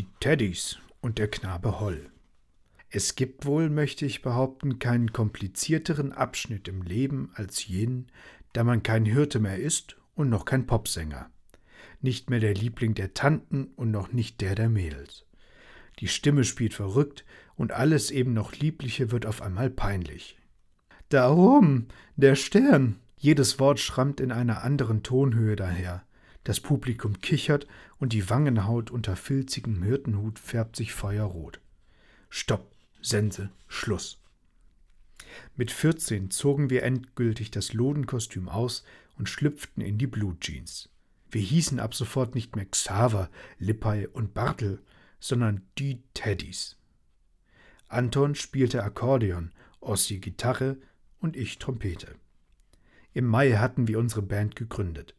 Die Teddys und der Knabe Holl. Es gibt wohl, möchte ich behaupten, keinen komplizierteren Abschnitt im Leben als jenen, da man kein Hirte mehr ist und noch kein Popsänger. Nicht mehr der Liebling der Tanten und noch nicht der der Mädels. Die Stimme spielt verrückt und alles eben noch Liebliche wird auf einmal peinlich. Da oben, der Stern. Jedes Wort schrammt in einer anderen Tonhöhe daher. Das Publikum kichert und die Wangenhaut unter filzigem Hirtenhut färbt sich feuerrot. Stopp, Sense, Schluss. Mit 14 zogen wir endgültig das Lodenkostüm aus und schlüpften in die Blue Jeans. Wir hießen ab sofort nicht mehr Xaver, Lippay und Bartel, sondern die Teddys. Anton spielte Akkordeon, Ossi Gitarre und ich Trompete. Im Mai hatten wir unsere Band gegründet.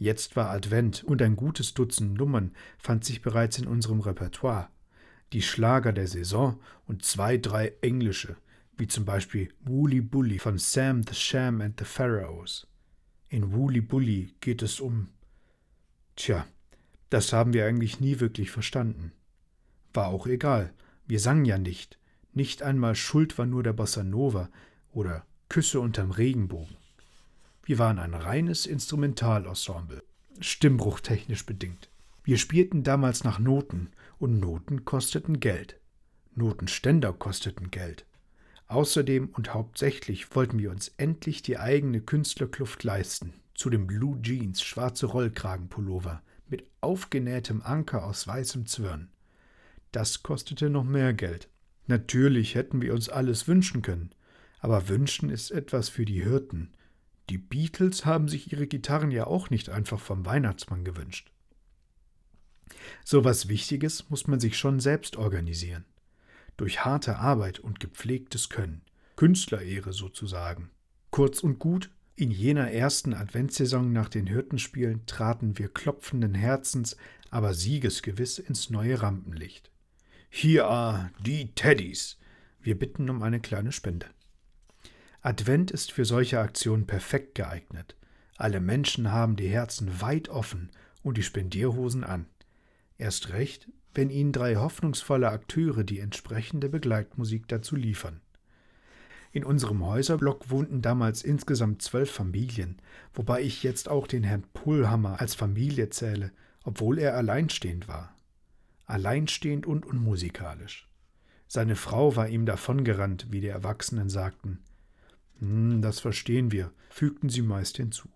Jetzt war Advent und ein gutes Dutzend Nummern fand sich bereits in unserem Repertoire. Die Schlager der Saison und zwei, drei englische, wie zum Beispiel Wooly Bully von Sam the Sham and the Pharaohs. In Wooly Bully geht es um. Tja, das haben wir eigentlich nie wirklich verstanden. War auch egal, wir sangen ja nicht. Nicht einmal Schuld war nur der Bossa Nova oder Küsse unterm Regenbogen. Wir waren ein reines Instrumentalensemble, stimmbruchtechnisch bedingt. Wir spielten damals nach Noten und Noten kosteten Geld. Notenständer kosteten Geld. Außerdem und hauptsächlich wollten wir uns endlich die eigene Künstlerkluft leisten, zu dem Blue Jeans schwarze Rollkragenpullover mit aufgenähtem Anker aus weißem Zwirn. Das kostete noch mehr Geld. Natürlich hätten wir uns alles wünschen können, aber wünschen ist etwas für die Hirten, die Beatles haben sich ihre Gitarren ja auch nicht einfach vom Weihnachtsmann gewünscht. So was Wichtiges muss man sich schon selbst organisieren. Durch harte Arbeit und gepflegtes Können. Künstlerehre sozusagen. Kurz und gut, in jener ersten Adventssaison nach den Hirtenspielen traten wir klopfenden Herzens, aber siegesgewiss ins neue Rampenlicht. Hier are die Teddys. Wir bitten um eine kleine Spende. Advent ist für solche Aktionen perfekt geeignet. Alle Menschen haben die Herzen weit offen und die Spendierhosen an. Erst recht, wenn ihnen drei hoffnungsvolle Akteure die entsprechende Begleitmusik dazu liefern. In unserem Häuserblock wohnten damals insgesamt zwölf Familien, wobei ich jetzt auch den Herrn Pullhammer als Familie zähle, obwohl er alleinstehend war. Alleinstehend und unmusikalisch. Seine Frau war ihm davongerannt, wie die Erwachsenen sagten. Hm, das verstehen wir, fügten sie meist hinzu.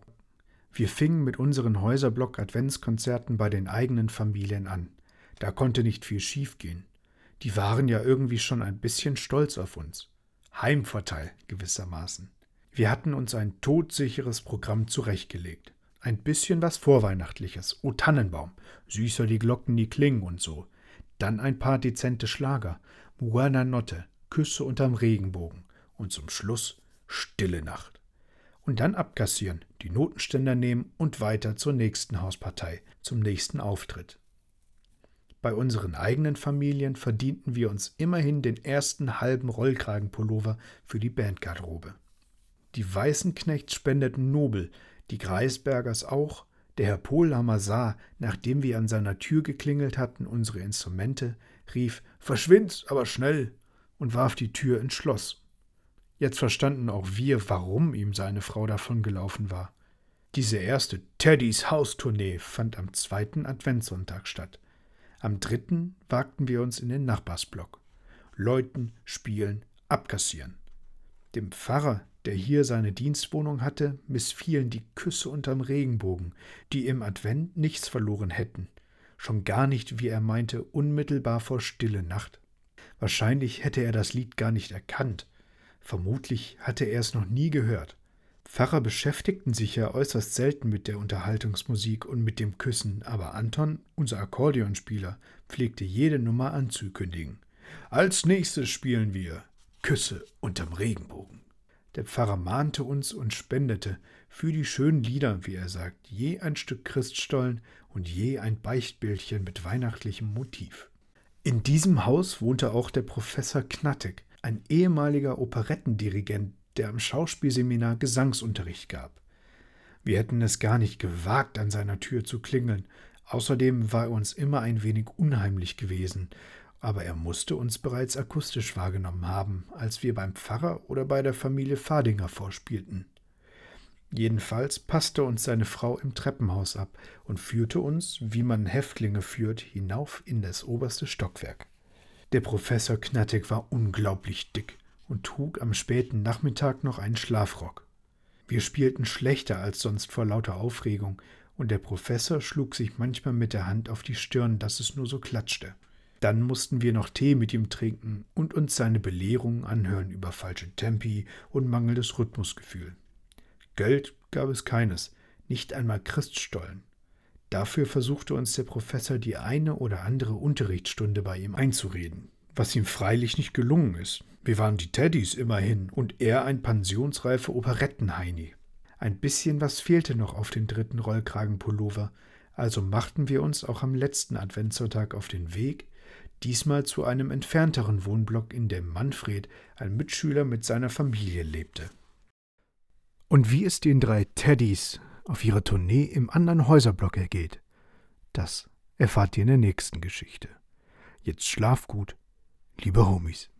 Wir fingen mit unseren Häuserblock-Adventskonzerten bei den eigenen Familien an. Da konnte nicht viel schiefgehen. Die waren ja irgendwie schon ein bisschen stolz auf uns. Heimvorteil gewissermaßen. Wir hatten uns ein todsicheres Programm zurechtgelegt. Ein bisschen was Vorweihnachtliches. O Tannenbaum, süßer die Glocken, die klingen und so. Dann ein paar dezente Schlager. Buona Notte, Küsse unterm Regenbogen. Und zum Schluss Stille Nacht. Und dann abkassieren, die Notenständer nehmen und weiter zur nächsten Hauspartei, zum nächsten Auftritt. Bei unseren eigenen Familien verdienten wir uns immerhin den ersten halben Rollkragenpullover für die Bandgarderobe. Die Weißenknechts spendeten nobel, die Greisbergers auch, der Herr Pohlhammer sah, nachdem wir an seiner Tür geklingelt hatten, unsere Instrumente, rief Verschwind, aber schnell und warf die Tür ins Schloss. Jetzt verstanden auch wir, warum ihm seine Frau davongelaufen war. Diese erste Teddys Haustournee fand am zweiten Adventssonntag statt. Am dritten wagten wir uns in den Nachbarsblock. Läuten, spielen, abkassieren. Dem Pfarrer, der hier seine Dienstwohnung hatte, missfielen die Küsse unterm Regenbogen, die im Advent nichts verloren hätten, schon gar nicht, wie er meinte, unmittelbar vor stille Nacht. Wahrscheinlich hätte er das Lied gar nicht erkannt, Vermutlich hatte er es noch nie gehört. Pfarrer beschäftigten sich ja äußerst selten mit der Unterhaltungsmusik und mit dem Küssen, aber Anton, unser Akkordeonspieler, pflegte jede Nummer anzukündigen. Als nächstes spielen wir Küsse unterm Regenbogen. Der Pfarrer mahnte uns und spendete für die schönen Lieder, wie er sagt, je ein Stück Christstollen und je ein Beichtbildchen mit weihnachtlichem Motiv. In diesem Haus wohnte auch der Professor Knattek, ein ehemaliger Operettendirigent, der am Schauspielseminar Gesangsunterricht gab. Wir hätten es gar nicht gewagt, an seiner Tür zu klingeln, Außerdem war er uns immer ein wenig unheimlich gewesen, aber er musste uns bereits akustisch wahrgenommen haben, als wir beim Pfarrer oder bei der Familie Fadinger vorspielten. Jedenfalls passte uns seine Frau im Treppenhaus ab und führte uns, wie man Häftlinge führt, hinauf in das oberste Stockwerk. Der Professor Knattig war unglaublich dick und trug am späten Nachmittag noch einen Schlafrock. Wir spielten schlechter als sonst vor lauter Aufregung, und der Professor schlug sich manchmal mit der Hand auf die Stirn, dass es nur so klatschte. Dann mussten wir noch Tee mit ihm trinken und uns seine Belehrungen anhören über falsche Tempi und mangelndes Rhythmusgefühl. Geld gab es keines, nicht einmal Christstollen. Dafür versuchte uns der Professor die eine oder andere Unterrichtsstunde bei ihm einzureden, was ihm freilich nicht gelungen ist. Wir waren die Teddys immerhin und er ein pensionsreifer Operettenheini. Ein bisschen was fehlte noch auf den dritten Rollkragenpullover, also machten wir uns auch am letzten Adventssonntag auf den Weg, diesmal zu einem entfernteren Wohnblock, in dem Manfred, ein Mitschüler, mit seiner Familie lebte. Und wie es den drei Teddys auf ihrer Tournee im anderen Häuserblock ergeht, das erfahrt ihr in der nächsten Geschichte. Jetzt schlaf gut, liebe Homies.